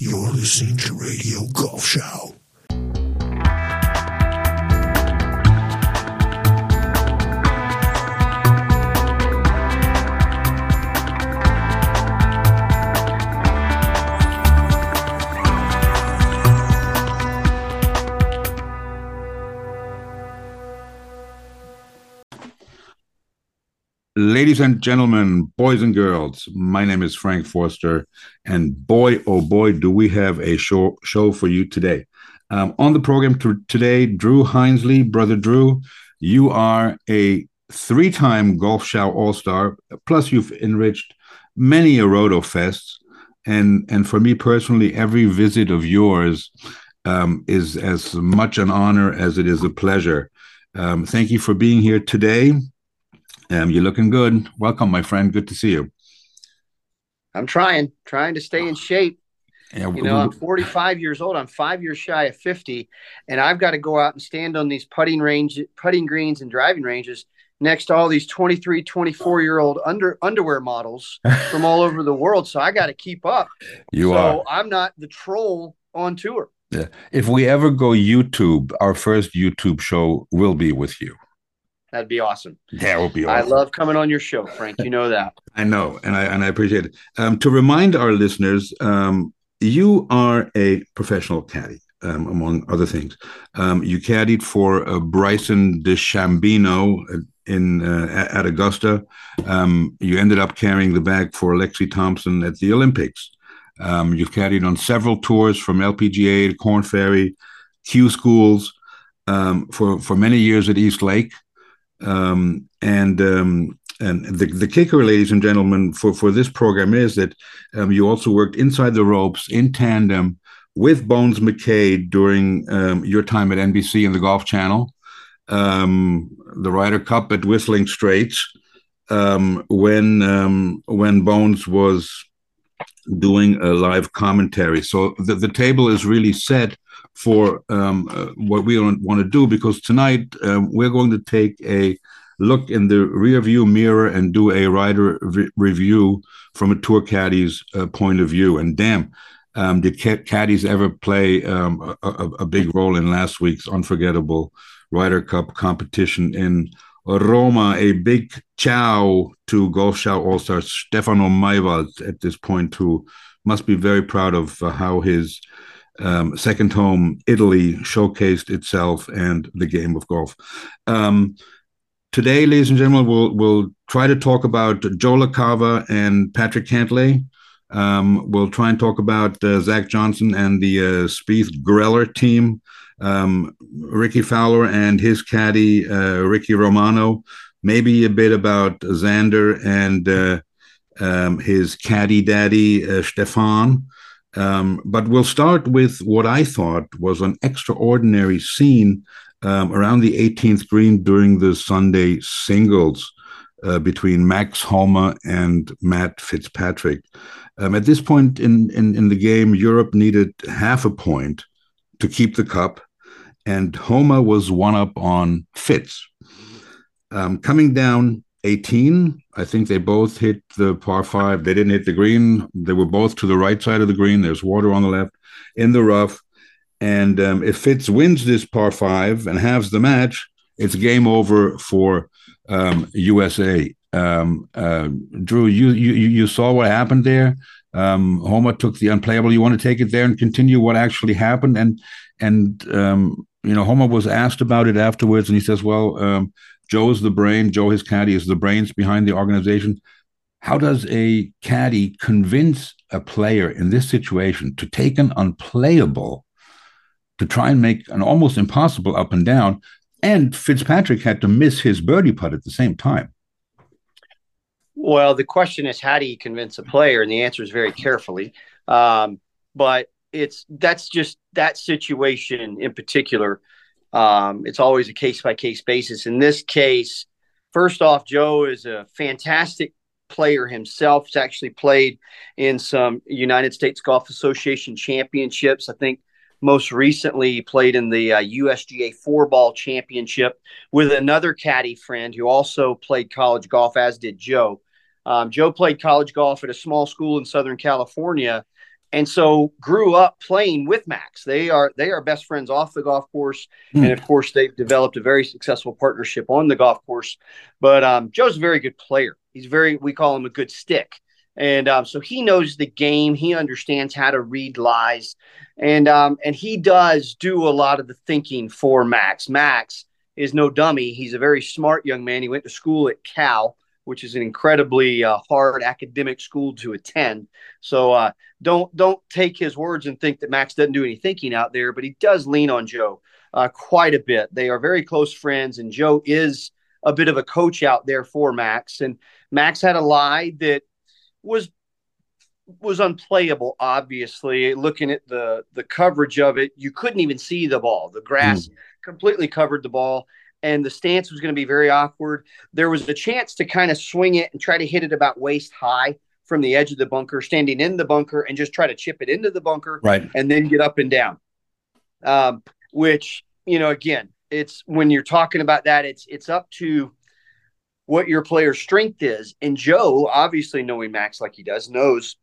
You're listening to Radio Golf Show. Ladies and gentlemen, boys and girls, my name is Frank Forster, and boy, oh boy, do we have a show, show for you today. Um, on the program t- today, Drew Hinesley, brother Drew, you are a three time Golf Show All Star, plus you've enriched many a Roto Fests. And, and for me personally, every visit of yours um, is as much an honor as it is a pleasure. Um, thank you for being here today. Um, you're looking good. Welcome, my friend. Good to see you. I'm trying, trying to stay in shape. Yeah, You know, I'm 45 years old. I'm five years shy of 50, and I've got to go out and stand on these putting range, putting greens, and driving ranges next to all these 23, 24 year old under underwear models from all over the world. So I got to keep up. you so are. I'm not the troll on tour. Yeah. If we ever go YouTube, our first YouTube show will be with you. That'd be awesome. That would be awesome. I love coming on your show, Frank. You know that. I know, and I and I appreciate it. Um, to remind our listeners, um, you are a professional caddy, um, among other things. Um, you caddied for uh, Bryson DeChambeau in uh, at Augusta. Um, you ended up carrying the bag for Lexi Thompson at the Olympics. Um, you've caddied on several tours from LPGA to Korn Ferry, Q schools, um, for for many years at East Lake, um, and um, and the, the kicker, ladies and gentlemen, for, for this program is that um, you also worked inside the ropes in tandem with Bones Mackay during um, your time at NBC and the Golf Channel, um, the Ryder Cup at Whistling Straits, um, when when Bones was doing a live commentary. So the, the table is really set for um, uh, what we want to do because tonight um, we're going to take a look in the rear view mirror and do a Ryder re- review from a tour caddy's uh, point of view. And damn, um, did ca- caddies ever play um, a, a, big role in last week's unforgettable Ryder Cup competition in Roma? A big ciao to Golf Show All Star Stefano Maywald at this point, who must be very proud of uh, how his um, second home, Italy, showcased itself and the game of golf. Um, today, ladies and gentlemen, we'll we'll try to talk about Joe LaCava and Patrick Cantlay. Um, we'll try and talk about uh, Zach Johnson and the uh, Spieth Greller team, um, Rickie Fowler and his caddy uh, Ricky Romano. Maybe a bit about Xander and uh, um, his caddy daddy uh, Stefan. Um, but we'll start with what I thought was an extraordinary scene um, around the 18th green during the Sunday singles uh, between Max Homa and Matt Fitzpatrick. Um, at this point in, in, in the game, Europe needed half a point to keep the cup, and Homa was one up on Fitz. Um, coming down 18, I think they both hit the par five. They didn't hit the green. They were both to the right side of the green. There's water on the left in the rough. And um, if Fitz wins this par five and halves the match, it's game over for um, USA. Um, uh, Drew, you, you you saw what happened there. Um, Homa took the unplayable. You want to take it there and continue what actually happened, and and um, you know Homa was asked about it afterwards, and he says, "Well, um, Joe is the brain. Joe, his caddy, is the brains behind the organization. How does a caddy convince a player in this situation to take an unplayable to try and make an almost impossible up and down? And Fitzpatrick had to miss his birdie putt at the same time. Well, the question is, how do you convince a player? And the answer is very carefully. Um, but it's that's just that situation in particular. Um, it's always a case by case basis. In this case, first off, Joe is a fantastic player himself. He's actually played in some United States Golf Association championships. I think most recently he played in the uh, USGA four ball championship with another caddy friend who also played college golf, as did Joe. Um, Joe played college golf at a small school in Southern California and so grew up playing with Max. They are they are best friends off the golf course, mm. and of course they've developed a very successful partnership on the golf course. But um, Joe's a very good player. He's very we call him a good stick, and um, so he knows the game. He understands how to read lies, and um, and he does do a lot of the thinking for Max. Max is no dummy. He's a very smart young man. He went to school at Cal which is an incredibly uh, hard academic school to attend. So uh, don't don't take his words and think that Max doesn't do any thinking out there, but he does lean on Joe uh, quite a bit. They are very close friends, and Joe is a bit of a coach out there for Max. And Max had a lie that was was unplayable. Obviously, looking at the the coverage of it, you couldn't even see the ball. The grass mm. completely covered the ball and the stance was going to be very awkward. There was a chance to kind of swing it and try to hit it about waist high from the edge of the bunker, standing in the bunker and just try to chip it into the bunker, right, and then get up and down. Um, which you know, again, it's when you're talking about that, it's it's up to what your player's strength is. And Joe, obviously knowing Max like he does, knows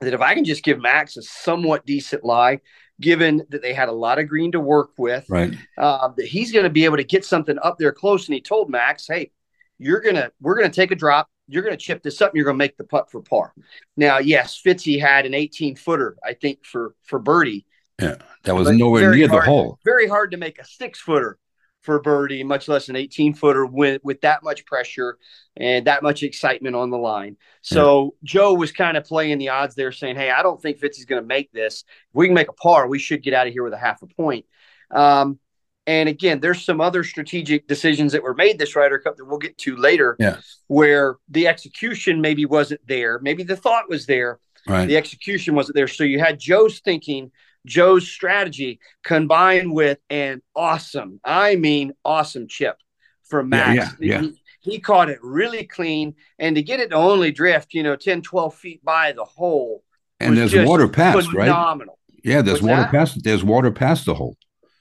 that if I can just give Max a somewhat decent lie, given that they had a lot of green to work with. Right. Uh, that he's going to be able to get something up there close. And he told Max, "Hey, you're gonna we're gonna take a drop. You're gonna chip this up. and You're gonna make the putt for par." Now, yes, Fitzy had an 18 footer, I think, for for birdie. Yeah, that was nowhere near hard, the hole. Very hard to make a six footer for birdie, much less an 18 footer with, with that much pressure and that much excitement on the line. So yeah. Joe was kind of playing the odds there, saying, Hey, I don't think Fitzy's going to make this. If we can make a par, we should get out of here with a half a point. Um, and again, there's some other strategic decisions that were made this Ryder Cup that we'll get to later, yeah. where the execution maybe wasn't there. Maybe the thought was there. Right. The execution wasn't there. So you had Joe's thinking Joe's strategy combined with an awesome, I mean, awesome chip from Max. Yeah, yeah, yeah. He, he, caught it really clean. And to get it to only drift, you know, 10, 12 feet by the hole. And there's water past, phenomenal. right? Phenomenal. Yeah, there's What's water that? past. There's water past the hole.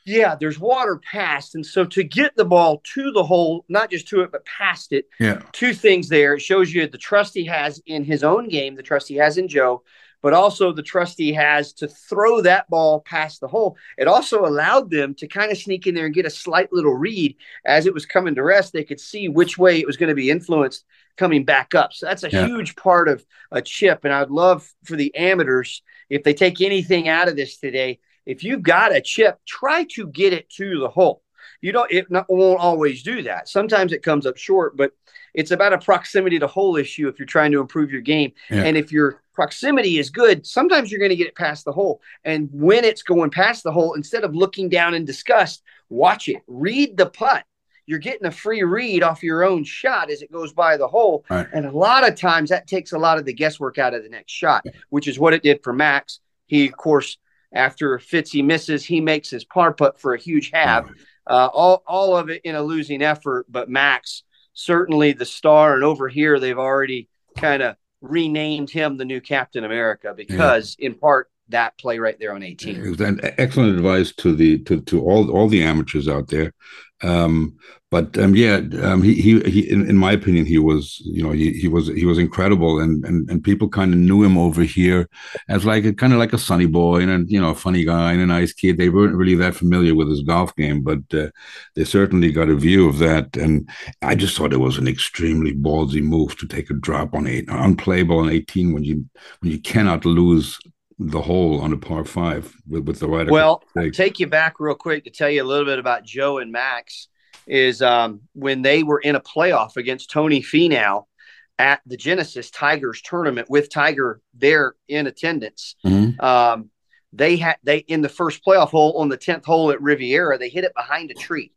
Yeah, there's water past. And so to get the ball to the hole, not just to it, but past it, yeah. two things there. It shows you the trust he has in his own game, the trust he has in Joe, but also the trustee has to throw that ball past the hole. It also allowed them to kind of sneak in there and get a slight little read as it was coming to rest. They could see which way it was going to be influenced coming back up. So that's a yeah. huge part of a chip. And I'd love for the amateurs, if they take anything out of this today, if you've got a chip, try to get it to the hole. You don't, it not, won't always do that. Sometimes it comes up short, but it's about a proximity to hole issue if you're trying to improve your game. Yeah. And if your proximity is good, sometimes you're going to get it past the hole. And when it's going past the hole, instead of looking down in disgust, watch it, read the putt. You're getting a free read off your own shot as it goes by the hole. Right. And a lot of times that takes a lot of the guesswork out of the next shot, which is what it did for Max. He, of course, after Fitzy misses, he makes his par putt for a huge half. Uh, all, all of it in a losing effort, but Max certainly the star. And over here, they've already kind of renamed him the new Captain America because, yeah. in part, that play right there on 18. It excellent advice to the to, to all all the amateurs out there. Um, but um, yeah, um, he he, he in, in, my opinion, he was you know he, he was he was incredible, and and, and people kind of knew him over here as like a kind of like a sunny boy and a you know a funny guy and a nice kid. They weren't really that familiar with his golf game, but uh, they certainly got a view of that. And I just thought it was an extremely ballsy move to take a drop on eight, unplayable on eighteen when you when you cannot lose the hole on a par five with, with the right. Well, I'll take you back real quick to tell you a little bit about Joe and Max. Is um, when they were in a playoff against Tony Finau at the Genesis Tigers tournament with Tiger there in attendance. Mm-hmm. Um, they had they in the first playoff hole on the tenth hole at Riviera, they hit it behind a tree,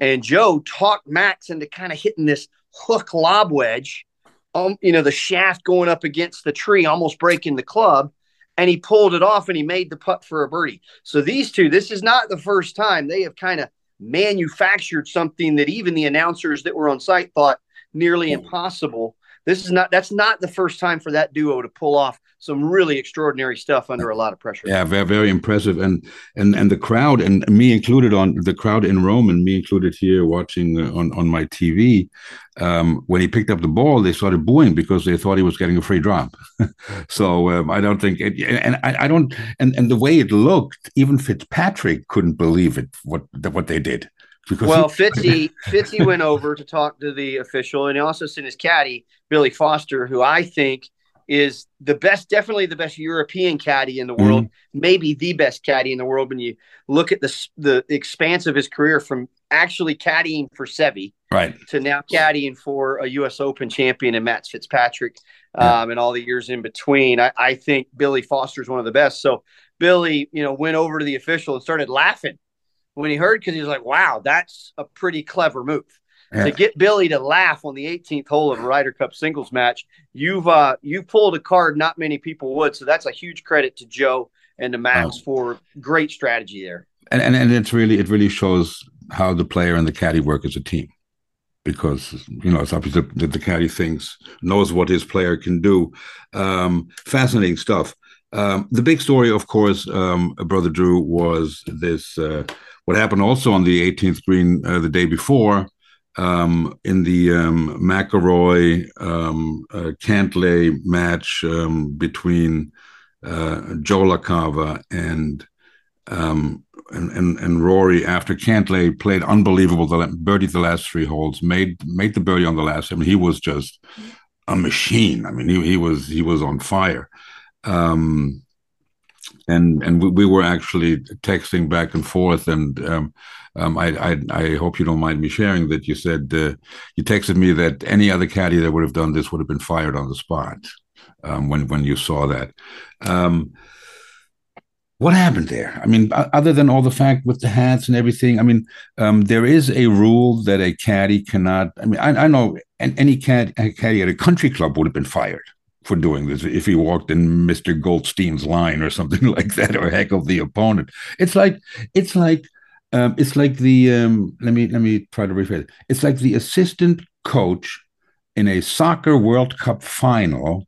and Joe talked Max into kind of hitting this hook lob wedge, um, you know, the shaft going up against the tree, almost breaking the club and he pulled it off and he made the putt for a birdie. So these two, this is not the first time they have kind of manufactured something that even the announcers that were on site thought nearly hmm. impossible. This is not that's not the first time for that duo to pull off some really extraordinary stuff under a lot of pressure. Yeah, very very impressive, and and and the crowd, and me included on the crowd in Rome, and me included here watching uh, on on my TV. Um, when he picked up the ball, they started booing because they thought he was getting a free drop. so um, I don't think, it, and I, I don't, and and the way it looked, even Fitzpatrick couldn't believe it what what they did. Because well, Fitzy Fitzy went over to talk to the official, and he also sent his caddy Billy Foster, who I think is the best, definitely the best European caddy in the world, mm-hmm. maybe the best caddy in the world. When you look at the the expanse of his career from actually caddying for Seve, right, to now caddying for a U.S. Open champion and Matt Fitzpatrick, yeah. um, and all the years in between, I, I think Billy Foster is one of the best. So Billy, you know, went over to the official and started laughing when he heard because he was like, "Wow, that's a pretty clever move." Yeah. To get Billy to laugh on the 18th hole of a Ryder Cup singles match, you've uh, you pulled a card not many people would. So that's a huge credit to Joe and to Max wow. for great strategy there. And, and and it's really it really shows how the player and the caddy work as a team because you know it's obvious that the caddy thinks knows what his player can do. Um, fascinating stuff. Um, the big story, of course, um, brother Drew, was this. Uh, what happened also on the 18th green uh, the day before um, in the um, McIlroy um, uh, Cantlay match um, between uh, Joe LaCava and, um, and, and and Rory after Cantlay played unbelievable, the birdied the last three holes, made made the birdie on the last. I mean, he was just a machine. I mean, he he was he was on fire. Um, and and we, we, were actually texting back and forth and um, I, I, I hope you don't mind me sharing that you said uh, you texted me that any other caddy that would have done this would have been fired on the spot um, when when you saw that. Um, what happened there? I mean, other than all the fact with the hats and everything, I mean, um, there is a rule that a caddy cannot. I mean, I, I know any caddy, caddy at a country club would have been fired for doing this if he walked in Mr. Goldstein's line or something like that or heckle the opponent. It's like it's like um, it's like the um, let me let me try to rephrase it. It's like the assistant coach in a soccer World Cup final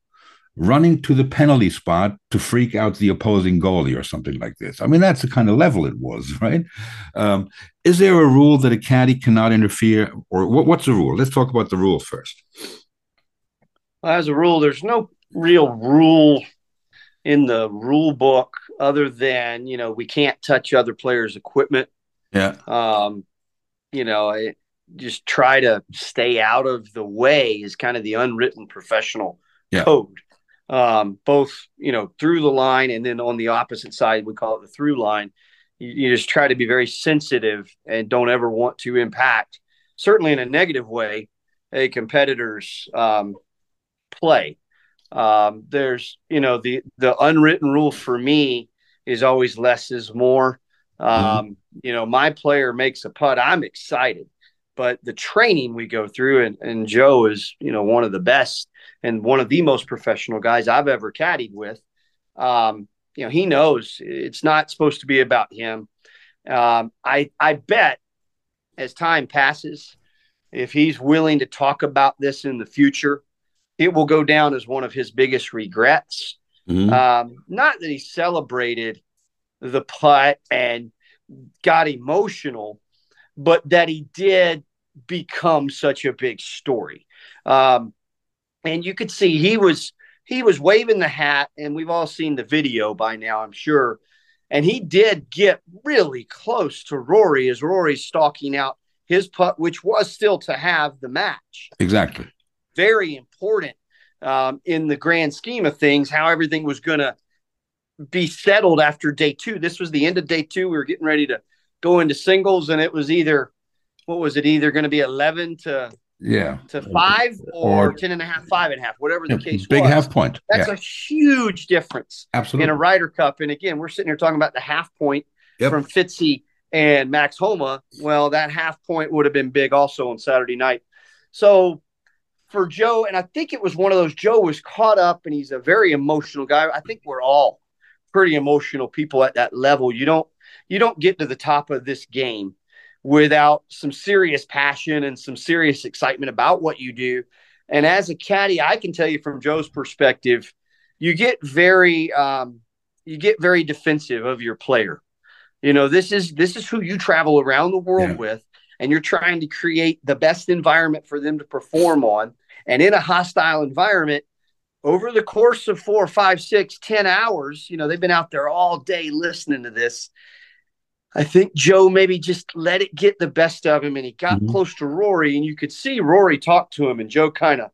running to the penalty spot to freak out the opposing goalie or something like this. I mean, that's the kind of level it was, right? Um, is there a rule that a caddy cannot interfere, or what, what's the rule? Let's talk about the rule first Well, as a rule, there's no real rule in the rule book other than you know we can't touch other players' equipment. Yeah. Um, you know, I just try to stay out of the way is kind of the unwritten professional yeah. code. Um, both you know through the line and then on the opposite side we call it the through line. You, you just try to be very sensitive and don't ever want to impact, certainly in a negative way, a competitor's um, play. Um, there's, you know, the the unwritten rule for me is always less is more. Mm-hmm. Um. You know, my player makes a putt, I'm excited, but the training we go through, and, and Joe is, you know, one of the best and one of the most professional guys I've ever caddied with. Um, you know, he knows it's not supposed to be about him. Um, I I bet as time passes, if he's willing to talk about this in the future, it will go down as one of his biggest regrets. Mm-hmm. Um, not that he celebrated the putt and got emotional, but that he did become such a big story. Um, and you could see he was he was waving the hat, and we've all seen the video by now, I'm sure. And he did get really close to Rory as Rory's stalking out his putt, which was still to halve the match. Exactly very important um, in the grand scheme of things, how everything was going to be settled after day two. This was the end of day two. We were getting ready to go into singles, and it was either, what was it, either going to be 11 to yeah to five or, or 10 and a half, five and a half, whatever the case big was. half point. That's yeah. a huge difference Absolutely. in a Ryder Cup. And again, we're sitting here talking about the half point yep. from Fitzy and Max Homa. Well, that half point would have been big also on Saturday night. So for Joe, and I think it was one of those Joe was caught up and he's a very emotional guy. I think we're all pretty emotional people at that level. You don't you don't get to the top of this game without some serious passion and some serious excitement about what you do. And as a caddy, I can tell you from Joe's perspective, you get very um, you get very defensive of your player. You know, this is this is who you travel around the world Yeah. with, and you're trying to create the best environment for them to perform on. And in a hostile environment, over the course of four, five, six, ten hours, you know, they've been out there all day listening to this. I think Joe maybe just let it get the best of him and he got Mhm. close to Rory and you could see Rory talk to him and Joe kind of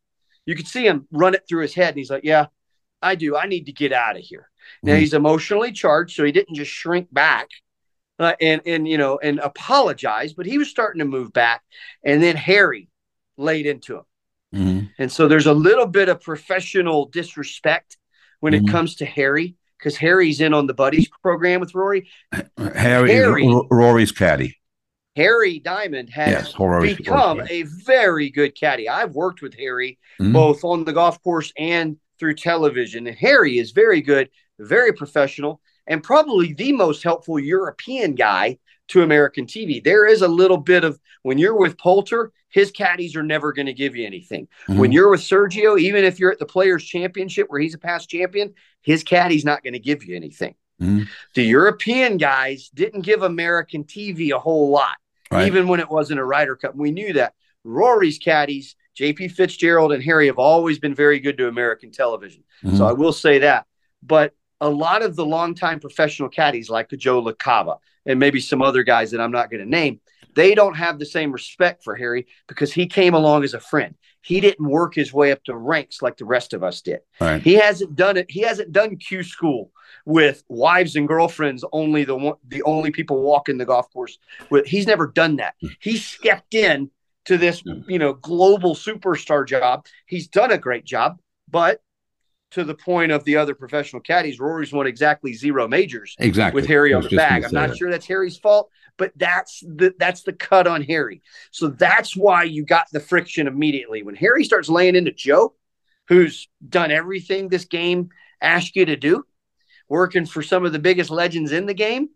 you could see him run it through his head and he's like, "Yeah, I do. I need to get out of here." Now Mhm. he's emotionally charged so he didn't just shrink back uh, and and you know and apologize, but he was starting to move back and then Harry laid into him. Mhm. And so there's a little bit of professional disrespect when Mhm. it comes to Harry because Harry's in on the buddies program with Rory. Harry, Harry- R- Rory's caddy. Harry Diamond has Yes, Rory's become Rory's a very good caddy. I've worked with Harry Mhm. both on the golf course and through television. And Harry is very good, very professional, and probably the most helpful European guy to American TV. There is a little bit of when you're with Poulter, his caddies are never going to give you anything. Mhm. When you're with Sergio, even if you're at the Players Championship where he's a past champion, his caddy's not going to give you anything. Mhm. The European guys didn't give American TV a whole lot, Right. even when it wasn't a Ryder Cup. We knew that. Rory's caddies, JP Fitzgerald and Harry, have always been very good to American television. Mhm. So I will say that. But a lot of the longtime professional caddies, like Joe LaCava and maybe some other guys that I'm not going to name, they don't have the same respect for Harry because he came along as a friend. He didn't work his way up the ranks like the rest of us did. Right. He hasn't done it. He hasn't done Q school with wives and girlfriends. Only the one, the only people walking the golf course. With he's never done that. Hmm. He stepped in to this, hmm. you know, global superstar job. He's done a great job, but to the point of the other professional caddies, Rory's won exactly zero majors Exactly. with Harry on the bag. I'm not that. sure that's Harry's fault, but that's the that's the cut on Harry. So that's why you got the friction immediately when Harry starts laying into Joe, who's done everything this game asked you to do, working for some of the biggest legends in the game.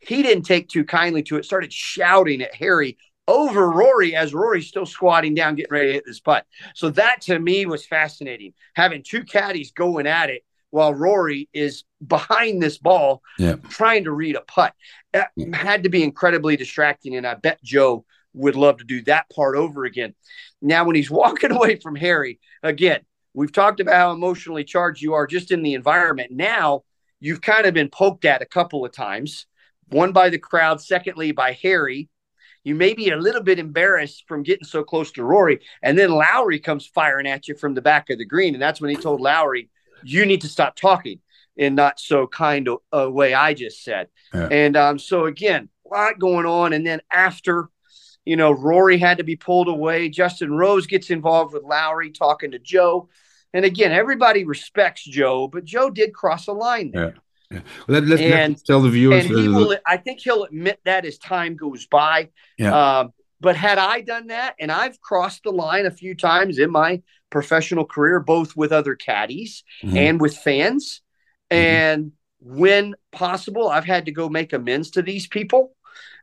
He didn't take too kindly to it. Started shouting at Harry over Rory as Rory's still squatting down, getting ready to hit this putt. So that to me was fascinating. Having two caddies going at it while Rory is behind this ball, Yeah. trying to read a putt. Had to be incredibly distracting. And I bet Joe would love to do that part over again. Now, when he's walking away from Harry, again, we've talked about how emotionally charged you are just in the environment. Now, you've kind of been poked at a couple of times, one by the crowd, secondly by Harry. You may be a little bit embarrassed from getting so close to Rory. And then Lowry comes firing at you from the back of the green. And that's when he told Lowry, you need to stop talking in not so kind of a way I just said. Yeah. And um, so, again, a lot going on. And then after, you know, Rory had to be pulled away. Justin Rose gets involved with Lowry talking to Joe. And again, everybody respects Joe, but Joe did cross a line there. Let, let's, And- tell the viewers. And he will, I think he'll admit that as time goes by. Yeah. Um, but had I done that, and I've crossed the line a few times in my professional career, both with other caddies mhm. and with fans. Mhm. And when possible, I've had to go make amends to these people.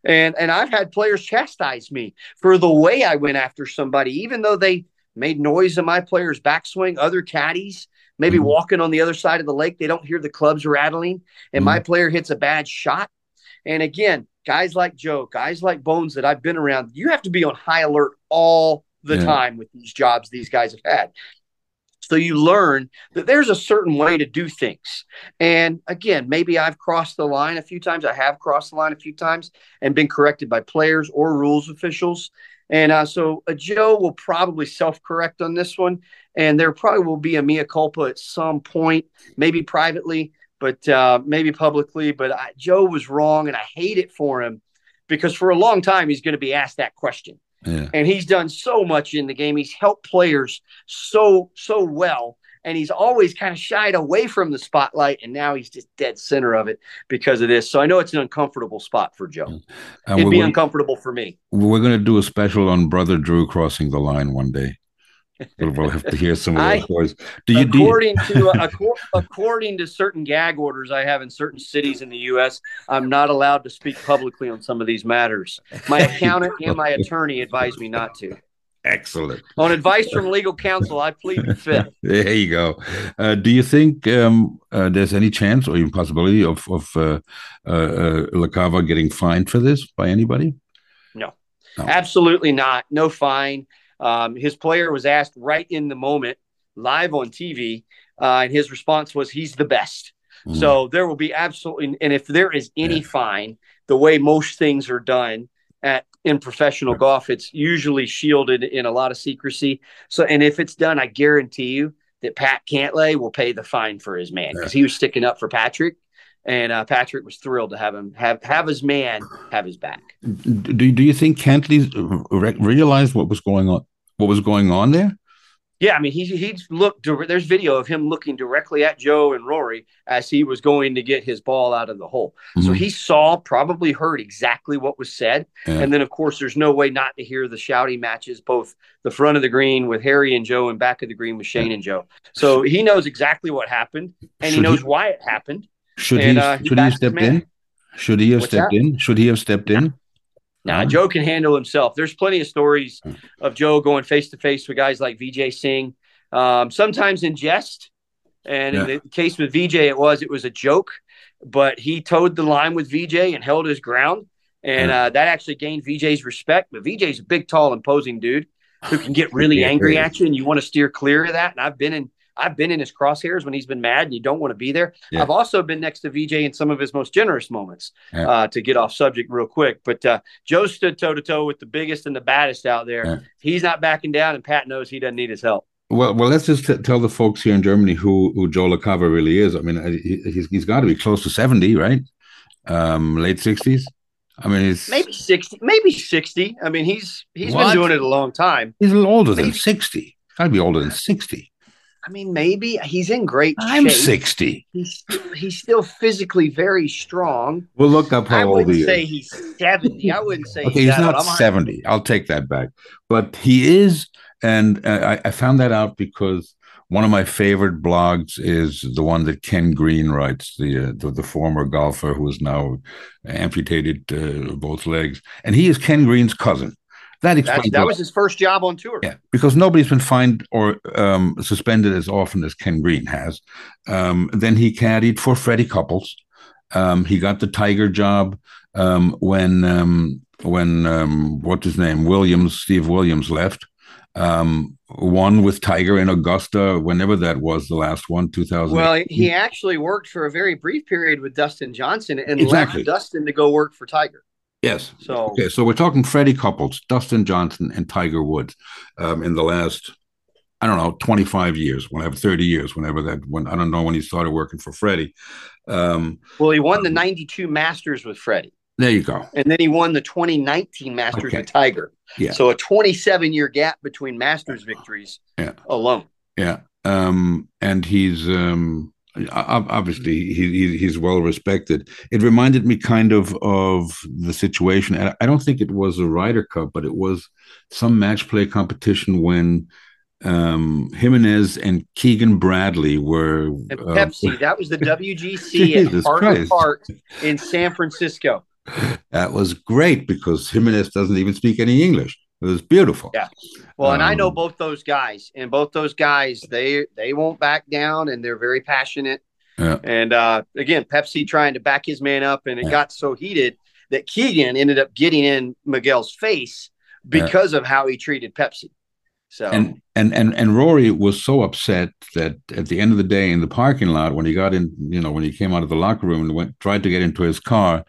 And and I've had players chastise me for the way I went after somebody, even though they made noise in my player's backswing, other caddies, maybe Mhm. walking on the other side of the lake, they don't hear the clubs rattling, and my player hits a bad shot. And again, guys like Joe, guys like Bones that I've been around, you have to be on high alert all the Yeah. time with these jobs these guys have had. So you learn that there's a certain way to do things. And again, maybe I've crossed the line a few times. I have crossed the line a few times and been corrected by players or rules officials. And uh, so uh, Joe will probably self correct on this one. And there probably will be a mea culpa at some point, maybe privately, but uh, maybe publicly. But I, Joe was wrong, and I hate it for him because for a long time he's going to be asked that question yeah. and he's done so much in the game. He's helped players so so well, and he's always kind of shied away from the spotlight, and now he's just dead center of it because of this. So I know it's an uncomfortable spot for Joe. And It'd be uncomfortable for me. we're going to do a special on Brother Drew crossing the line one day. We'll, have to hear some of those stories. Do you, do you, according to uh, according to certain gag orders I have in certain cities in the U.S., I'm not allowed to speak publicly on some of these matters. My accountant and my attorney advise me not to. Excellent. On advice from legal counsel, I plead the fifth. there you go. Uh, do you think um, uh, there's any chance or even possibility of of uh, uh, uh LaCava getting fined for this by anybody? No, no. absolutely not. No fine. Um, his player was asked right in the moment, live on TV, uh, and his response was, "He's the best." Mm. So there will be absolutely, and if there is any yeah. fine, the way most things are done at in professional golf, it's usually shielded in a lot of secrecy. So, and if it's done, I guarantee you that Pat Cantlay will pay the fine for his man because he was sticking up for Patrick, and uh, Patrick was thrilled to have him have have his man have his back. Do Do you think Cantlay realized what was going on? What was going on there? Yeah, I mean, he he's looked. There's video of him looking directly at Joe and Rory as he was going to get his ball out of the hole. Mm-hmm. So he saw, probably heard exactly what was said, yeah. and then of course, there's no way not to hear the shouting matches, both the front of the green with Harry and Joe, and back of the green with Shane yeah. and Joe. So he knows exactly what happened, and should he knows he, why it happened. Should and, he? Uh, should he have stepped in? Should he have What's stepped that? in? Should he have stepped in? Now, Joe can handle himself. There's plenty of stories of Joe going face to face with guys like Vijay Singh, um, sometimes in jest. And yeah. in the case with Vijay, it was it was a joke, but he toed the line with Vijay and held his ground, and yeah. uh, that actually gained Vijay's respect. But Vijay's a big, tall, imposing dude who can get really angry at you, and you want to steer clear of that. And I've been in I've been in his crosshairs when he's been mad and you don't want to be there. Yeah. I've also been next to Vijay in some of his most generous moments yeah. uh, to get off subject real quick. But uh, Joe stood toe to toe with the biggest and the baddest out there. Yeah. He's not backing down, and Pat knows he doesn't need his help. Well, well, let's just t- tell the folks here in Germany who who Joe LaCava really is. I mean, uh, he, he's he's got to be close to seventy, right? Um, late sixties. I mean, he's maybe sixty, maybe sixty. I mean, he's he's what? been doing it a long time. He's a little older than sixty. Got to be older than sixty. I mean, maybe he's in great shape. I'm shape. 60. He's he's still physically very strong. We'll look up how old he is. I wouldn't say he's 70. I wouldn't say okay, he's, he's not 70. I'll take that back. But he is, and uh, I, I found that out because one of my favorite blogs is the one that Ken Green writes, the uh, the, the, former golfer who is now amputated uh, both legs, and he is Ken Green's cousin. That explains that was his first job on tour. Yeah, because nobody's been fined or um, suspended as often as Ken Green has. Um, then he caddied for Freddie Couples. Um, he got the Tiger job um, when um, when um, what's his name Williams Steve Williams left. one with Tiger in Augusta, whenever that was, the last one, 2000. Well, he actually worked for a very brief period with Dustin Johnson and exactly. left Dustin to go work for Tiger. Yes. So okay, so we're talking Freddie Couples, Dustin Johnson, and Tiger Woods um, in the last, I don't know, twenty five years, whenever thirty years, whenever that when I don't know when he started working for Freddie. Um, well, he won the ninety two Masters with Freddie. There you go. And then he won the 2019 Masters okay. with Tiger. Yeah. So a 27 year gap between Masters victories yeah. alone. Yeah. Um, and he's um, obviously he, he's well respected. It reminded me kind of of the situation. I don't think it was a Ryder Cup, but it was some match play competition when um, Jimenez and Keegan Bradley were uh, Pepsi. That was the WGC at Parker Park in San Francisco. That was great because Jimenez doesn't even speak any English. It was beautiful. Yeah. Well, and I know um, both those guys, and both those guys, they they won't back down, and they're very passionate. Yeah. And uh, again, Pepsi trying to back his man up, and it yeah. got so heated that Keegan ended up getting in Miguel's face because yeah. of how he treated Pepsi. So and and and and Rory was so upset that at the end of the day in the parking lot when he got in, you know, when he came out of the locker room and went tried to get into his car,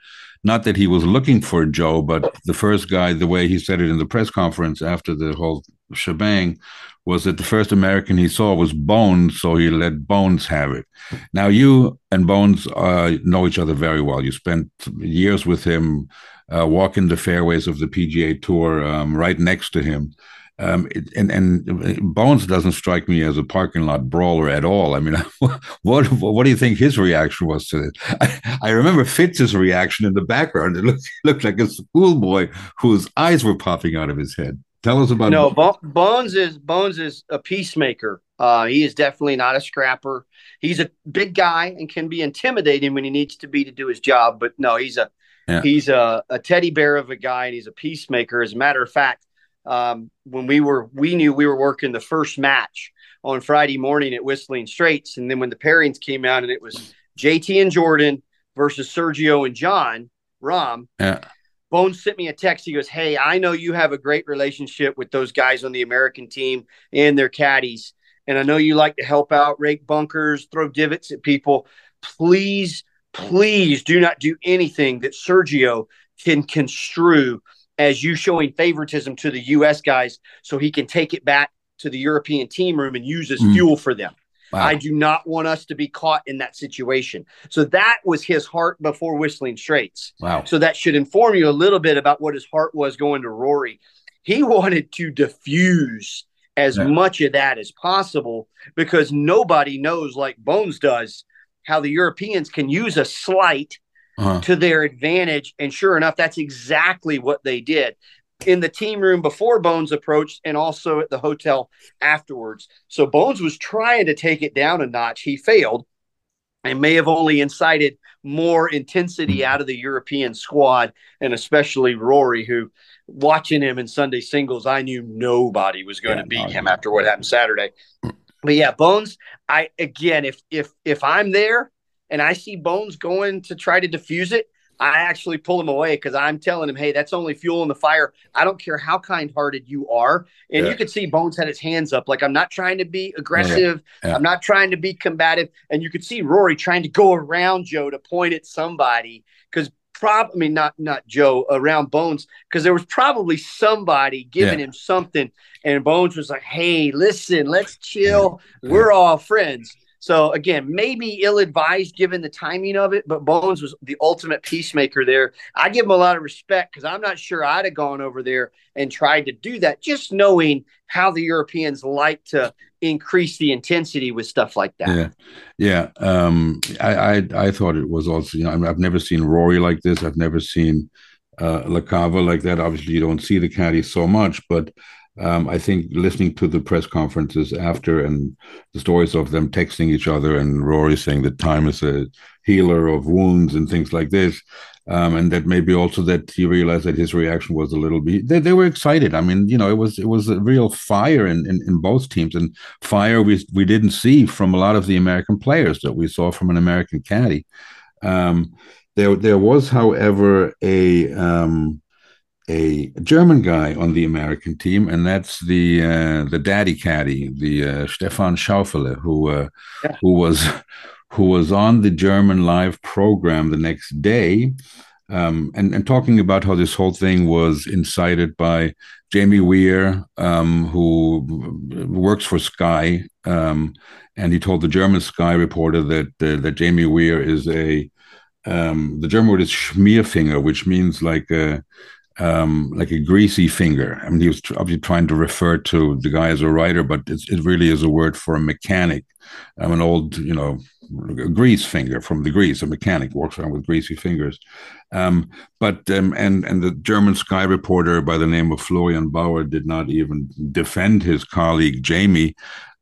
not that he was looking for Joe, but the first guy, the way he said it in the press conference after the whole shebang, was that the first American he saw was Bones, so he let Bones have it. Now you and Bones uh, know each other very well. You spent years with him, uh, walking the fairways of the PGA Tour, um, right next to him. Um, and and Bones doesn't strike me as a parking lot brawler at all. I mean, what what do you think his reaction was to it? I, I remember Fitz's reaction in the background. It looked looked like a schoolboy whose eyes were popping out of his head. Tell us about no Bones. Bones is Bones is a peacemaker. Uh, he is definitely not a scrapper. He's a big guy and can be intimidating when he needs to be to do his job. But no, he's a yeah. he's a, a teddy bear of a guy and he's a peacemaker. As a matter of fact, um, when we were we knew we were working the first match on Friday morning at Whistling Straits, and then when the pairings came out and it was JT and Jordan versus Sergio and Jon Rahm. Yeah. Bones sent me a text. He goes, Hey, I know you have a great relationship with those guys on the American team and their caddies. And I know you like to help out, rake bunkers, throw divots at people. Please, please do not do anything that Sergio can construe as you showing favoritism to the U.S. guys so he can take it back to the European team room and use as mm. fuel for them. Wow. I do not want us to be caught in that situation. So that was his heart before Whistling Straits. Wow. So that should inform you a little bit about what his heart was going to Rory. He wanted to diffuse as yeah. much of that as possible because nobody knows, like Bones does, how the Europeans can use a slight uh-huh. to their advantage. And sure enough, that's exactly what they did in the team room before Bones approached and also at the hotel afterwards. So Bones was trying to take it down a notch. He failed and may have only incited more intensity mm-hmm. out of the European squad and especially Rory, who watching him in Sunday singles, I knew nobody was going yeah, to beat him after what happened Saturday. But yeah, Bones, I again if if if I'm there and I see Bones going to try to defuse it, I actually pull him away because I'm telling him, hey, that's only fuel in the fire. I don't care how kind hearted you are. And yeah. you could see Bones had his hands up. Like, I'm not trying to be aggressive. Yeah. Yeah. I'm not trying to be combative. And you could see Rory trying to go around Joe to point at somebody because probably, I mean, not, not Joe, around Bones, because there was probably somebody giving him something. And Bones was like, hey, listen, let's chill. We're all friends. So again, maybe ill-advised given the timing of it, but Bones was the ultimate peacemaker there. I give him a lot of respect because I'm not sure I'd have gone over there and tried to do that, just knowing how the Europeans like to increase the intensity with stuff like that. Yeah, yeah. Um, I, I I thought it was also you know I've never seen Rory like this. I've never seen uh, LaCava like that. Obviously, you don't see the caddy so much, but um, I think listening to the press conferences after and the stories of them texting each other and Rory saying that time is a healer of wounds and things like this, um, and that maybe also that he realized that his reaction was a little bit. They, they were excited. I mean, you know, it was it was a real fire in, in, in both teams, and fire we we didn't see from a lot of the American players that we saw from an American caddy. Um, there there was, however, a um, a German guy on the American team, and that's the uh, the daddy caddy, the uh, Stefan Schauffele, who uh, yeah. who was who was on the German live program the next day, um, and and talking about how this whole thing was incited by Jamie Weir, um, who works for Sky, um, and he told the German Sky reporter that uh, that Jamie Weir is a um, the German word is Schmierfinger, which means like a um, like a greasy finger. I mean, he was obviously trying to refer to the guy as a writer, but it really is a word for a mechanic. I'm an old, you know, grease finger from the grease. A mechanic walks around with greasy fingers. Um, but um, and and the German Sky reporter by the name of Florian Bauer did not even defend his colleague Jamie.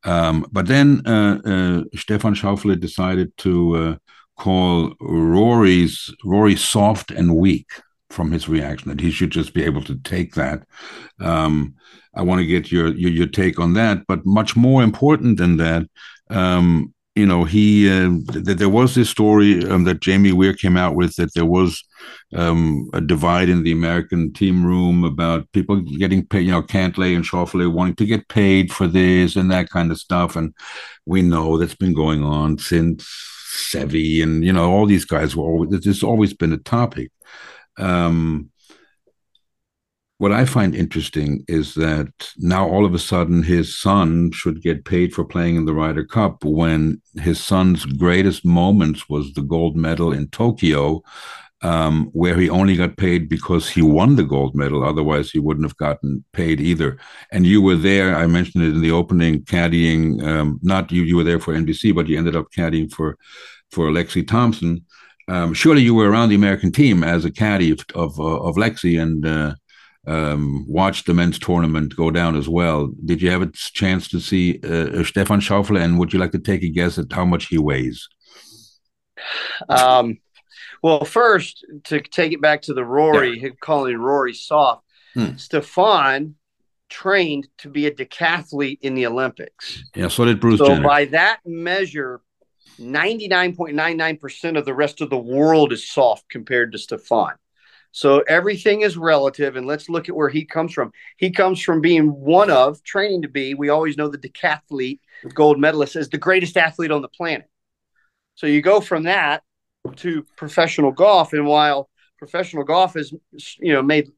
Um, but then uh, uh, Stefan Schauffele decided to uh, call Rory's Rory soft and weak from his reaction that he should just be able to take that. Um, I want to get your, your, your take on that, but much more important than that, um, you know, he uh, th- there was this story um, that Jamie Weir came out with that there was um, a divide in the American team room about people getting paid, you know, Cantlay and Schauffele wanting to get paid for this and that kind of stuff, and we know that's been going on since Seve and you know all these guys were always. There's always been a topic. Um, what I find interesting is that now all of a sudden his son should get paid for playing in the Ryder Cup when his son's greatest moments was the gold medal in Tokyo, um, where he only got paid because he won the gold medal. Otherwise, he wouldn't have gotten paid either. And you were there. I mentioned it in the opening, caddying. Um, not you. You were there for NBC, but you ended up caddying for for Lexi Thompson um, surely you were around the American team as a caddy of of, uh, of Lexi and uh, um, watched the men's tournament go down as well. Did you have a chance to see uh, Stefan Schauffele, and would you like to take a guess at how much he weighs? Um, well, first to take it back to the Rory, yeah. calling Rory soft. Hmm. Stefan trained to be a decathlete in the Olympics. Yeah, so did Bruce So Jenner. by that measure, 99.99% of the rest of the world is soft compared to Stefan. So everything is relative, and let's look at where he comes from. He comes from being one of, training to be, we always know the decathlete gold medalist as the greatest athlete on the planet. So you go from that to professional golf, and while professional golf has you know made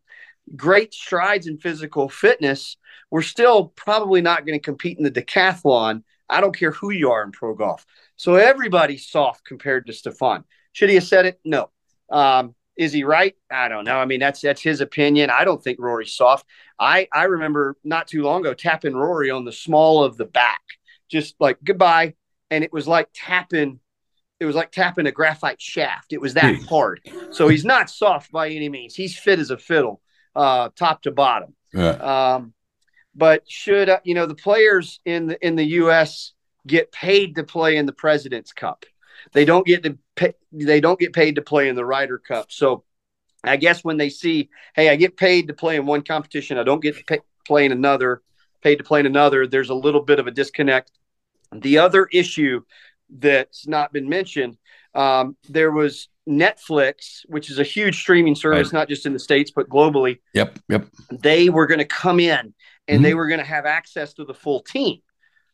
great strides in physical fitness, we're still probably not going to compete in the decathlon. I don't care who you are in pro golf. So everybody's soft compared to Stefan. Should he have said it? No. Um, is he right? I don't know. I mean, that's that's his opinion. I don't think Rory's soft. I I remember not too long ago tapping Rory on the small of the back, just like goodbye, and it was like tapping. It was like tapping a graphite shaft. It was that Hmm. hard. So he's not soft by any means. He's fit as a fiddle, uh, top to bottom. Yeah. Um, but should uh, you know the players in the in the U.S. get paid to play in the President's Cup? They don't get to pay, they don't get paid to play in the Ryder Cup. So I guess when they see, hey, I get paid to play in one competition, I don't get to pay, play in another, paid to play in another. There's a little bit of a disconnect. The other issue that's not been mentioned, um, there was Netflix, which is a huge streaming service, Right. not just in the states but globally Yep. Yep. they were going to come in and Mhm. they were going to have access to the full team.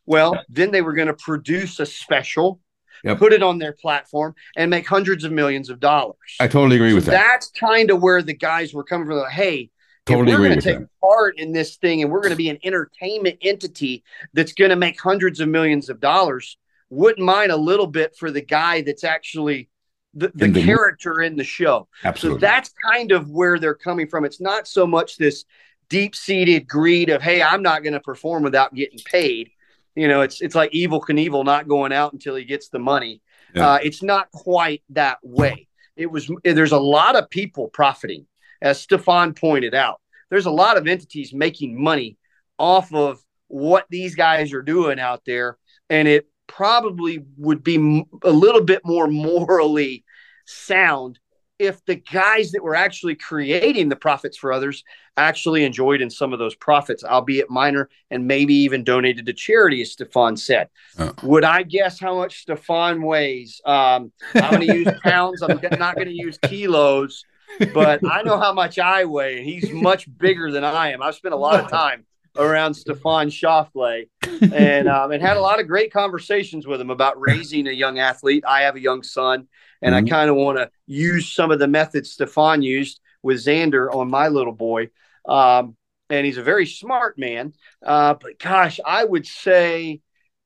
Well, then they were going to produce a special, Yep. put it on their platform, and make hundreds of millions of dollars. I totally agree with that. That's kind of where the guys were coming from. Like, hey, Totally if we're going to take that. part in this thing and we're going to be an entertainment entity that's going to make hundreds of millions of dollars, wouldn't mind a little bit for the guy that's actually the, the In the character in the show. Absolutely. So that's kind of where they're coming from. It's not so much this deep seated greed of, hey, I'm not going to perform without getting paid. You know, it's it's like Evel Knievel not going out until he gets the money. Yeah. Uh, it's not quite that way. It was there's a lot of people profiting, as Stefan pointed out. There's a lot of entities making money off of what these guys are doing out there, and it probably would be m- a little bit more morally sound if the guys that were actually creating the profits for others actually enjoyed in some of those profits, albeit minor, and maybe even donated to charity, as Stefan said. Uh. Would I guess how much Stefan weighs? Um, I'm going to use pounds. I'm not going to use kilos, but I know how much I weigh, and he's much bigger than I am. I've spent a lot of time around Stefan Schauffele and um, and had a lot of great conversations with him about raising a young athlete. I have a young son, and Mhm. I kind of want to use some of the methods Stefan used with Xander on my little boy. Um, and he's a very smart man. Uh, but gosh, I would say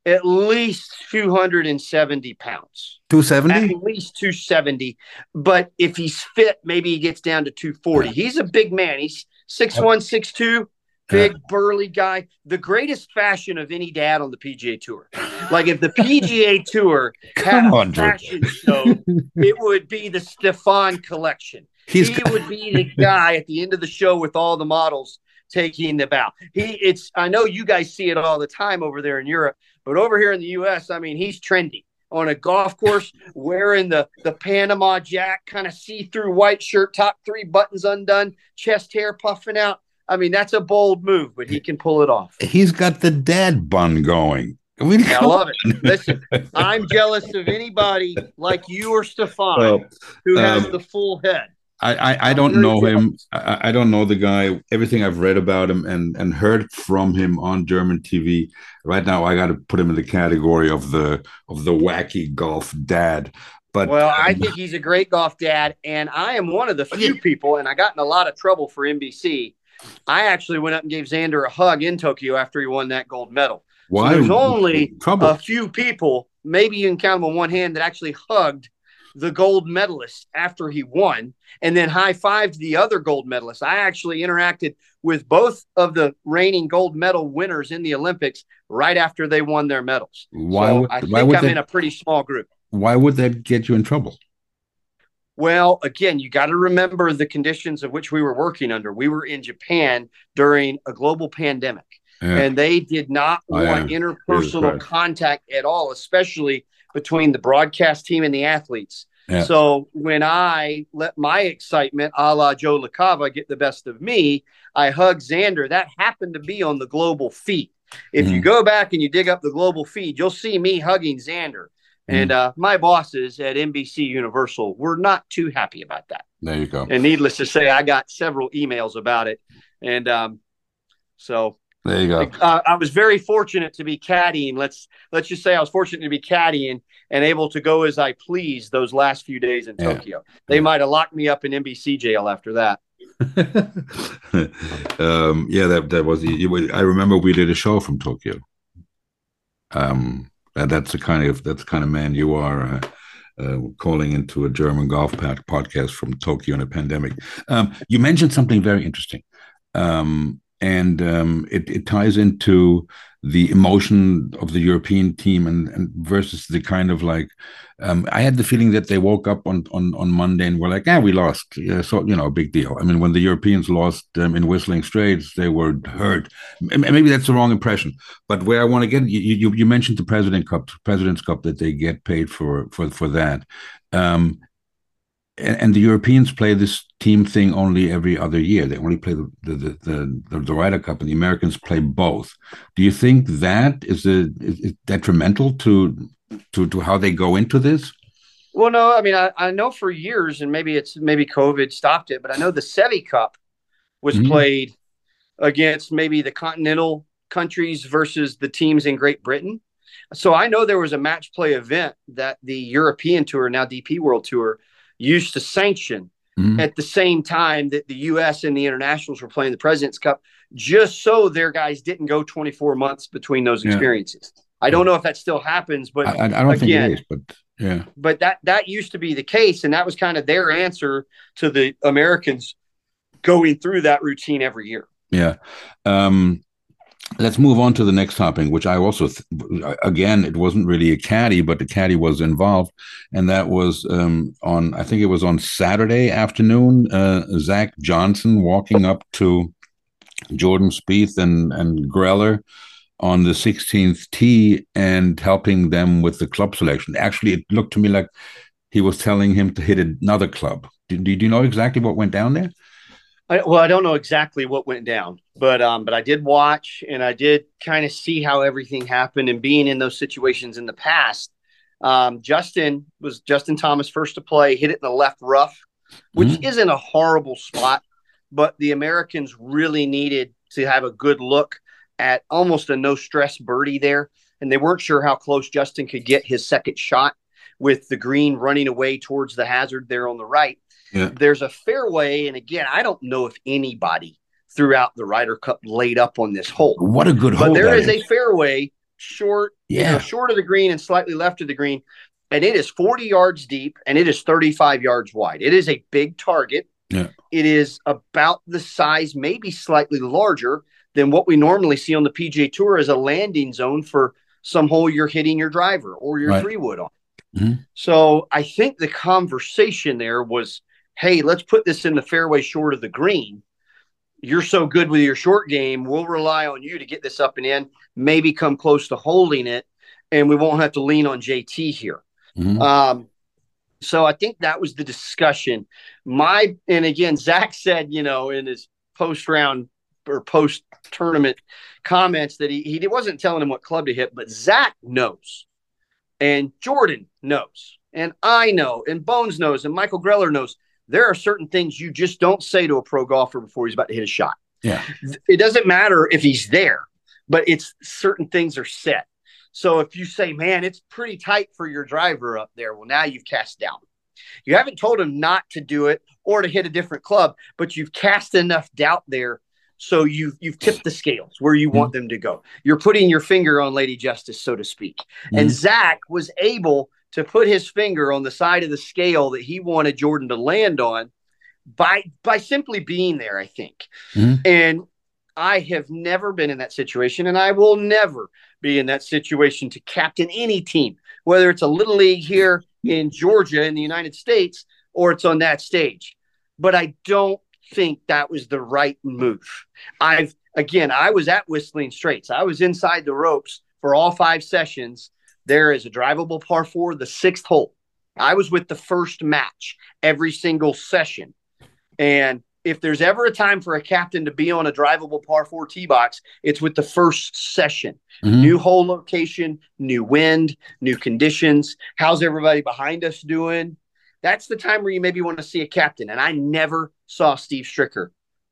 at least 270 pounds. 270? At least 270. But if he's fit, maybe he gets down to 240. He's a big man. He's 6'1, 6'2, big, burly guy. The greatest fashion of any dad on the PGA Tour. Like if the PGA Tour had Come a Drew. fashion show, it would be the Stefan collection. He's he would be the guy at the end of the show with all the models taking the bow. He it's I know you guys see it all the time over there in Europe, but over here in the US, I mean, he's trendy on a golf course wearing the the Panama Jack kind of see-through white shirt, top 3 buttons undone, chest hair puffing out. I mean, that's a bold move, but he can pull it off. he's got the dad bun going. I mean, I come love it. Listen, I'm jealous of anybody like you or Stefan Well, who has um, the full head. I, I, I don't know him. I, I don't know the guy. Everything I've read about him and, and heard from him on German TV. Right now, I got to put him in the category of the of the wacky golf dad. But Well, I um, think he's a great golf dad, and I am one of the few people, and I got in a lot of trouble for NBC. I actually went up and gave Xander a hug in Tokyo after he won that gold medal. why there's only trouble? A few people, maybe you can count them on one hand, that actually hugged the gold medalist after he won, and then high fived the other gold medalist. I actually interacted with both of the reigning gold medal winners in the Olympics right after they won their medals. why so would I think why would I'm that, in a pretty small group. why would that get you in trouble? Well, again, you got to remember the conditions of which we were working under. We were in Japan during a global pandemic, Yeah. and they did not yeah. want interpersonal contact at all, especially between the broadcast team and the athletes. Yeah. So when I let my excitement, a la Joe LaCava, get the best of me, I hug Xander. That happened to be on the global feed. If you Mhm. go back and you dig up the global feed, you'll see me hugging Xander. And uh, my bosses at NBC Universal were not too happy about that. There you go. And needless to say, I got several emails about it. And um, so There you go. uh, I was very fortunate to be caddying. Let's let's just say I was fortunate to be caddying and able to go as I pleased those last few days in Yeah. Tokyo. They might have locked me up in NBC jail after that. um, yeah, that that was. the- it was- I remember we did a show from Tokyo. Um, and that's the kind of that's the kind of man you are. Uh, uh, calling into a German golf pad podcast from Tokyo in a pandemic. Um, you mentioned something very interesting, um, and um, it, it ties into the emotion of the European team and, and versus the kind of like um, I had the feeling that they woke up on on on Monday and were like, "Ah, we lost." Yeah, so you know, big deal. I mean, when the Europeans lost um, in Whistling Straits, they were hurt. M- Maybe that's the wrong impression. But where I want to get you, you, you mentioned the President Cup, President's Cup, that they get paid for for for that. Um, and, and the Europeans play this team thing only every other year. They only play the the the, the, the Ryder Cup, and the Americans play both. Do you think that is a is, detrimental to to to how they go into this? Well, no, I mean I, I know for years, and maybe it's maybe COVID stopped it, but I know the Seve Cup was Mhm. played against maybe the continental countries versus the teams in Great Britain. So I know there was a match play event that the European Tour, now DP World Tour, used to sanction Mhm. at the same time that the U.S. and the internationals were playing the President's Cup, just so their guys didn't go 24 months between those Yeah. experiences. I don't know if that still happens, but I, I I don't again- think it is, but yeah, but that that used to be the case, and that was kind of their answer to the Americans going through that routine every year. yeah. Um, let's move on to the next topic, which I also, th- again, it wasn't really a caddy, but the caddy was involved, and that was um, on. I think it was on Saturday afternoon. Uh, Zach Johnson walking up to Jordan Spieth and and Greller on the 16th tee and helping them with the club selection. Actually, it looked to me like he was telling him to hit another club. Do, do you know exactly what went down there? I, well, I don't know exactly what went down, but um, but I did watch and I did kind of see how everything happened. And being in those situations in the past, um, Justin was Justin Thomas first to play, hit it in the left rough, which Mhm. isn't a horrible spot, but the Americans really needed to have a good look at almost a no stress birdie there, and they weren't sure how close Justin could get his second shot with the green running away towards the hazard there on the right Yeah. there's a fairway, and again, I don't know if anybody throughout the Ryder Cup laid up on this hole, What a good hole but there that is a fairway short, you know, Yeah. short of the green and slightly left of the green, and it is 40 yards deep and it is 35 yards wide. It is a big target. Yeah. It is about the size, maybe slightly larger than what we normally see on the PGA Tour as a landing zone for some hole you're hitting your driver or your Right. three wood on. Mhm. So I think the conversation there was, hey, let's put this in the fairway short of the green. You're so good with your short game. We'll rely on you to get this up and in, maybe come close to holding it, and we won't have to lean on JT here. Mhm. Um, so I think that was the discussion. My and again, Zach said, you know, in his post round or post tournament comments that he he wasn't telling him what club to hit, but Zach knows, and Jordan knows, and I know, and Bones knows, and Michael Greller knows. There are certain things you just don't say to a pro golfer before he's about to hit a shot. Yeah. It doesn't matter if he's there, but it's certain things are set. So if you say, man, it's pretty tight for your driver up there, well, now you've cast down. You haven't told him not to do it or to hit a different club, but you've cast enough doubt there. So you've you've tipped the scales where you want them to go. You're putting your finger on Lady Justice, so to speak. And Mhm. Zach was able to put his finger on the side of the scale that he wanted Jordan to land on by by simply being there, I think. Mhm. And I have never been in that situation, and I will never be in that situation to captain any team, whether it's a little league here in Georgia in the United States or it's on that stage. But I don't think that was the right move. I've again, I was at Whistling Straits. I was inside the ropes for all five sessions. There is a drivable par four, the sixth hole. I was with the first match every single session. And if there's ever a time for a captain to be on a drivable par four tee box, it's with the first session. Mm-hmm. New hole location, new wind, new conditions. How's everybody behind us doing? That's the time where you maybe want to see a captain. And I never saw Steve Stricker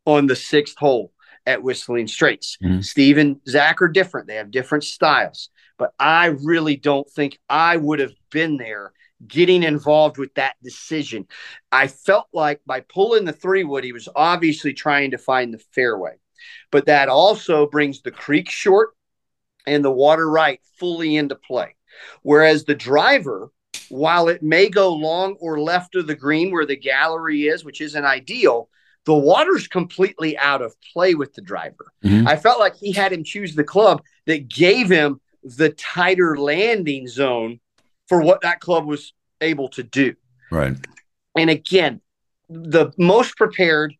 on the sixth hole at Whistling Straits. Mm-hmm. Steve and Zach are different. They have different styles. But I really don't think I would have been there getting involved with that decision. I felt like by pulling the three wood, he was obviously trying to find the fairway. But that also brings the creek short and the water right fully into play. Whereas the driver, while it may go long or left of the green where the gallery is, which isn't ideal, the water's completely out of play with the driver. Mm-hmm. I felt like he had him choose the club that gave him the tighter landing zone for what that club was able to do. Right. And again, the most prepared,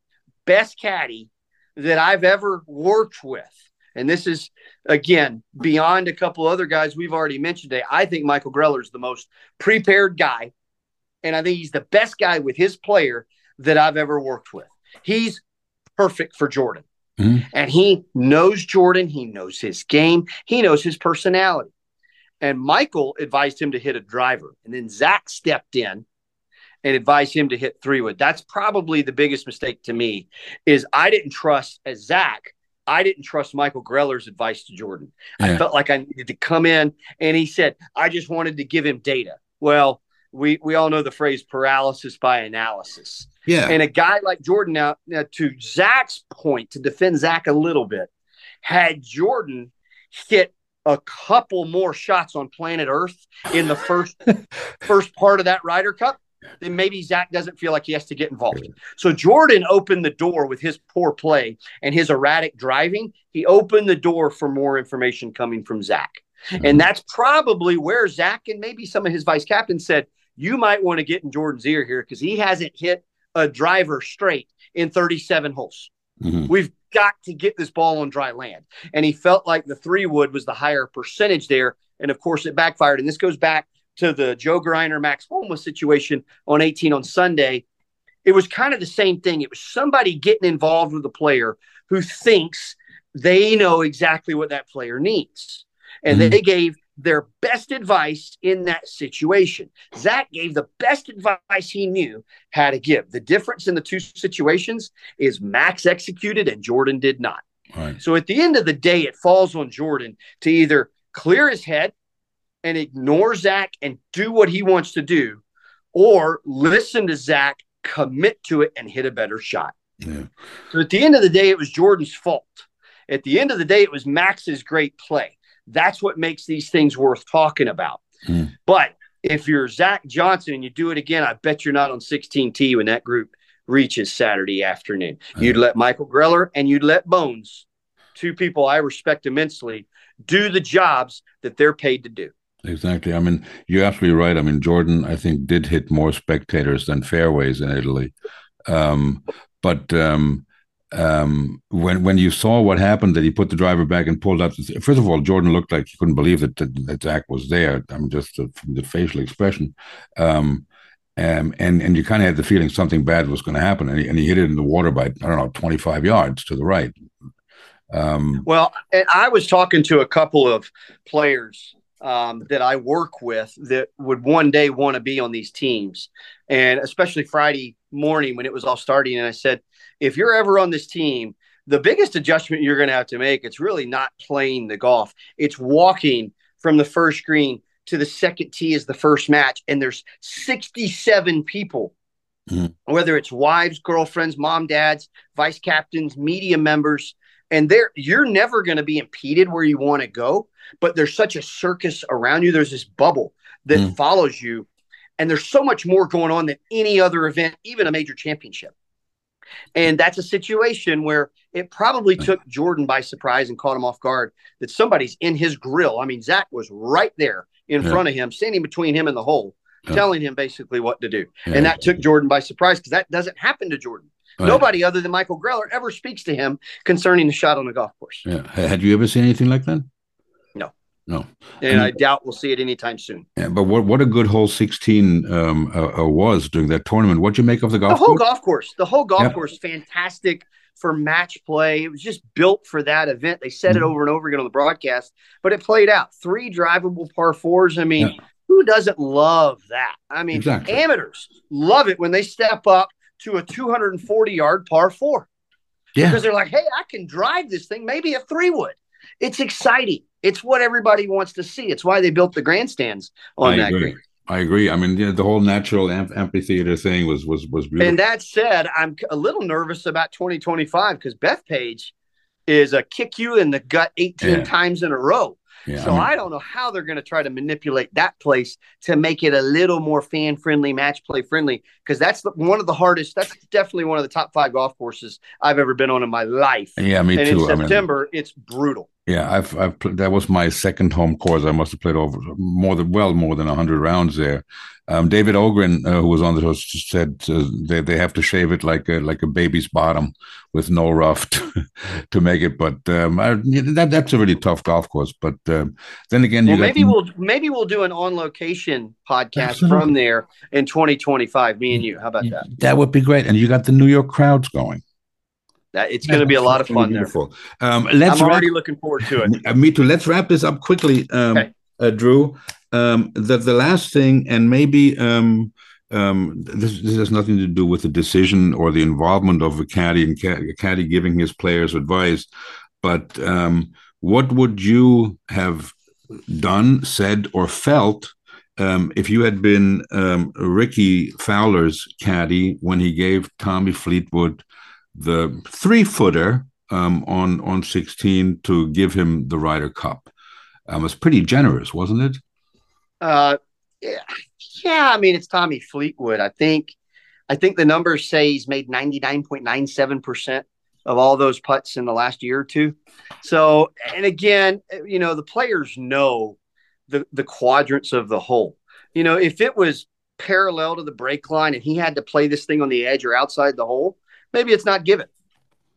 best caddy that I've ever worked with. And this is again beyond a couple other guys we've already mentioned today. I think Michael Greller is the most prepared guy, and I think he's the best guy with his player that I've ever worked with. He's perfect for Jordan. Mm-hmm. And he knows Jordan. He knows his game. He knows his personality. And Michael advised him to hit a driver. And then Zach stepped in and advised him to hit three wood. That's probably the biggest mistake to me is I didn't trust as Zach. I didn't trust Michael Greller's advice to Jordan. Yeah. I felt like I needed to come in and he said, I just wanted to give him data. Well, we we all know the phrase paralysis by analysis. Yeah. And a guy like Jordan now, now to Zach's point, to defend Zach a little bit, had Jordan hit a couple more shots on planet Earth in the first first part of that Ryder Cup, then maybe Zach doesn't feel like he has to get involved. So Jordan opened the door with his poor play and his erratic driving. He opened the door for more information coming from Zach. Mm-hmm. And that's probably where Zach and maybe some of his vice captains said, you might want to get in Jordan's ear here because he hasn't hit a driver straight in 37 holes. Mm-hmm. We've got to get this ball on dry land. And he felt like the three wood was the higher percentage there. And of course, it backfired. And this goes back to the Joe Greiner, Max Homa situation on 18 on Sunday. It was kind of the same thing. It was somebody getting involved with a player who thinks they know exactly what that player needs. And mm-hmm. they gave their best advice in that situation. Zach gave the best advice he knew how to give. The difference in the two situations is Max executed and Jordan did not. Right. So at the end of the day, it falls on Jordan to either clear his head and ignore Zach and do what he wants to do, or listen to Zach, commit to it, and hit a better shot. Yeah. So at the end of the day, it was Jordan's fault. At the end of the day, it was Max's great play. That's what makes these things worth talking about. Mm. But if you're Zach Johnson and you do it again, I bet you're not on 16T when that group reaches Saturday afternoon. Mm. You'd let Michael Greller and you'd let Bones, two people I respect immensely, do the jobs that they're paid to do. Exactly. I mean, you're absolutely right. I mean, Jordan, I think, did hit more spectators than fairways in Italy. Um, but um, um, when when you saw what happened, that he put the driver back and pulled up. First of all, Jordan looked like he couldn't believe that that, that Zach was there. I mean, just the, from the facial expression, um, and and and you kind of had the feeling something bad was going to happen, and he, and he hit it in the water by I don't know twenty five yards to the right. Um, well, and I was talking to a couple of players um, that I work with that would one day want to be on these teams, and especially Friday morning when it was all starting, and I said if you're ever on this team, the biggest adjustment you're going to have to make, it's really not playing the golf. It's walking from the first green to the second tee is the first match. And there's 67 people, mm-hmm. whether it's wives, girlfriends, mom, dads, vice captains, media members. And there you're never going to be impeded where you want to go. But there's such a circus around you. There's this bubble that mm-hmm. follows you. And there's so much more going on than any other event, even a major championship. And that's a situation where it probably took Jordan by surprise and caught him off guard that somebody's in his grill. I mean, Zach was right there in yeah. front of him, standing between him and the hole, yeah. telling him basically what to do. Yeah. And that took Jordan by surprise because that doesn't happen to Jordan. Right. Nobody other than Michael Greller ever speaks to him concerning the shot on the golf course. Yeah. Had you ever seen anything like that? No. And, I doubt we'll see it anytime soon. Yeah, but what what a good hole sixteen um, uh, uh, was during that tournament. What'd you make of the golf? The whole course? golf course, the whole golf course, fantastic for match play. It was just built for that event. They said mm-hmm. it over and over again on the broadcast, but it played out. Three drivable par fours. I mean, yeah. who doesn't love that? I mean, exactly. amateurs love it when they step up to a 240 yard par four. Yeah. Because they're like, hey, I can drive this thing, maybe a three wood. It's exciting. It's what everybody wants to see. It's why they built the grandstands on I that agree. green. I agree. I mean, the whole natural amphitheater thing was was was beautiful. And that said, I'm a little nervous about 2025 because Bethpage is a kick you in the gut 18 yeah. times in a row. Yeah, so I, mean, I, don't know how they're going to try to manipulate that place to make it a little more fan friendly, match play friendly, because that's the, one of the hardest. That's definitely one of the top five golf courses I've ever been on in my life. Yeah, me and too. In September, I mean, it's brutal. Yeah, I've I've that was my second home course. I must have played over more than well more than hundred rounds there. Um, David Ogrin, uh, who was on the host, said uh, they they have to shave it like a like a baby's bottom with no rough to, to make it. But um, I, that that's a really tough golf course. But um, then again, well, maybe got, we'll maybe we'll do an on location podcast absolutely. from there in 2025. Me and you, how about that? That would be great. And you got the New York crowds going. That, it's going to be a lot of fun beautiful. there. Um, let's I'm already looking forward to it. Me too. Let's wrap this up quickly, um, okay. uh, Drew. Um, the the last thing, and maybe um, um, this, this has nothing to do with the decision or the involvement of a caddy and a caddy giving his players advice, but um, what would you have done, said, or felt um, if you had been um, Rickie Fowler's caddy when he gave Tommy Fleetwood the three footer um, on on 16 to give him the Ryder Cup. Um, it was pretty generous, wasn't it? Uh, yeah, yeah. I mean, it's Tommy Fleetwood. I think, I think the numbers say he's made 99.97 percent of all those putts in the last year or two. So, and again, you know, the players know the the quadrants of the hole. You know, if it was parallel to the break line and he had to play this thing on the edge or outside the hole, maybe it's not given.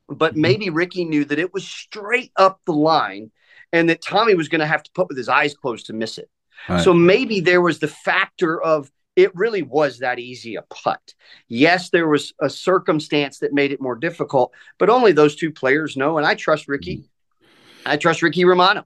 But mm-hmm. maybe Rickie knew that it was straight up the line and that Tommy was going to have to put with his eyes closed to miss it. Right. So maybe there was the factor of it really was that easy a putt. Yes, there was a circumstance that made it more difficult, but only those two players know. And I trust Rickie. Mm-hmm. I trust Ricky Romo.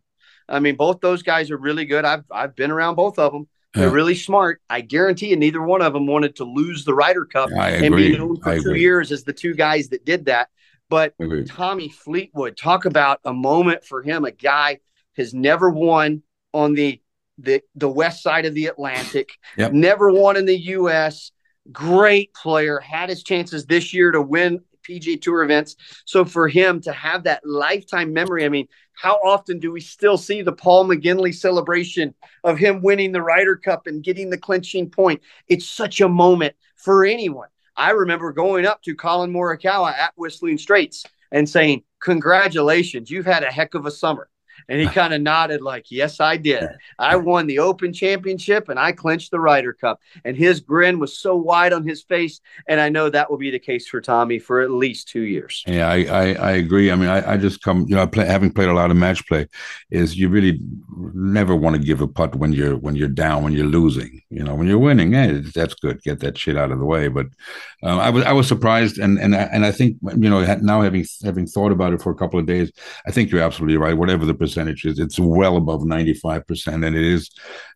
I mean, both those guys are really good. I've I've been around both of them. They're yeah. really smart. I guarantee you, neither one of them wanted to lose the Ryder Cup and be known for I two agree. years as the two guys that did that. But Tommy Fleetwood, talk about a moment for him. A guy has never won on the the the west side of the Atlantic, yep. never won in the U.S. Great player, had his chances this year to win PGA Tour events. So for him to have that lifetime memory, I mean, how often do we still see the Paul McGinley celebration of him winning the Ryder Cup and getting the clinching point? It's such a moment for anyone. I remember going up to Collin Morikawa at Whistling Straits and saying, Congratulations, you've had a heck of a summer. And he kind of nodded, like, Yes, I did. I won the Open Championship and I clinched the Ryder Cup. And his grin was so wide on his face. And I know that will be the case for Tommy for at least two years. Yeah, I, I, I agree. I mean, I, I just come, you know, play, having played a lot of match play, is you really never want to give a putt when you're when you're down, when you're losing. You know, when you're winning, hey, that's good. Get that shit out of the way. But um, I was I was surprised, and and and I think you know now having having thought about it for a couple of days, I think you're absolutely right. Whatever the percentage is, it's well above 95%. And it is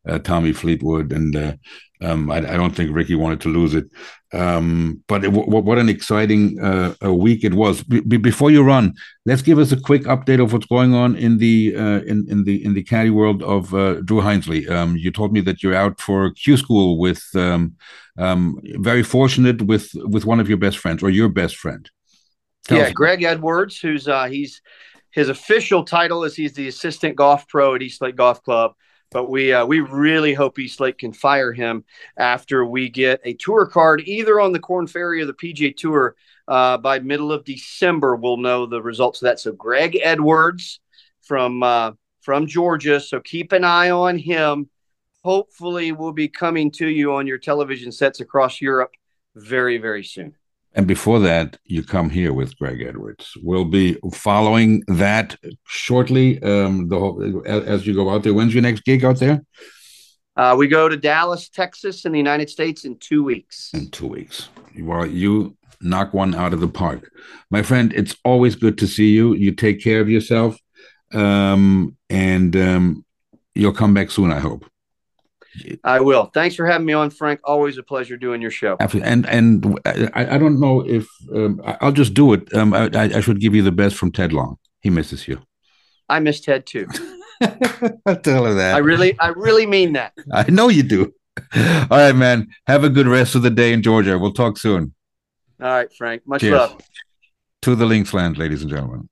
uh, Tommy Fleetwood. And uh, um, I, I, don't think Rickie wanted to lose it. Um, but it, w- what an exciting uh, week it was. B- before you run, let's give us a quick update of what's going on in the uh, in, in the in the caddy world of uh, Drew Hinesley. Um, you told me that you're out for Q school with um, um, very fortunate with with one of your best friends or your best friend. Tell yeah, Greg Edwards, who's uh, he's his official title is he's the assistant golf pro at East Lake Golf Club. But we uh, we really hope East Lake can fire him after we get a tour card either on the Korn Ferry or the PGA Tour uh, by middle of December. We'll know the results of that. So Greg Edwards from uh, from Georgia. So keep an eye on him. Hopefully, we'll be coming to you on your television sets across Europe very very soon. And before that, you come here with Greg Edwards. We'll be following that shortly. Um, the whole, as you go out there. When's your next gig out there? Uh, we go to Dallas, Texas, in the United States in two weeks. In two weeks. Well, you knock one out of the park, my friend. It's always good to see you. You take care of yourself, um, and um, you'll come back soon. I hope. I will. Thanks for having me on, Frank. Always a pleasure doing your show. Absolutely. And and I, I don't know if um, I'll just do it. Um, I, I should give you the best from Ted Long. He misses you. I miss Ted too. tell her that. I really, I really mean that. I know you do. All right, man. Have a good rest of the day in Georgia. We'll talk soon. All right, Frank. Much Cheers. love. To the Linksland, ladies and gentlemen.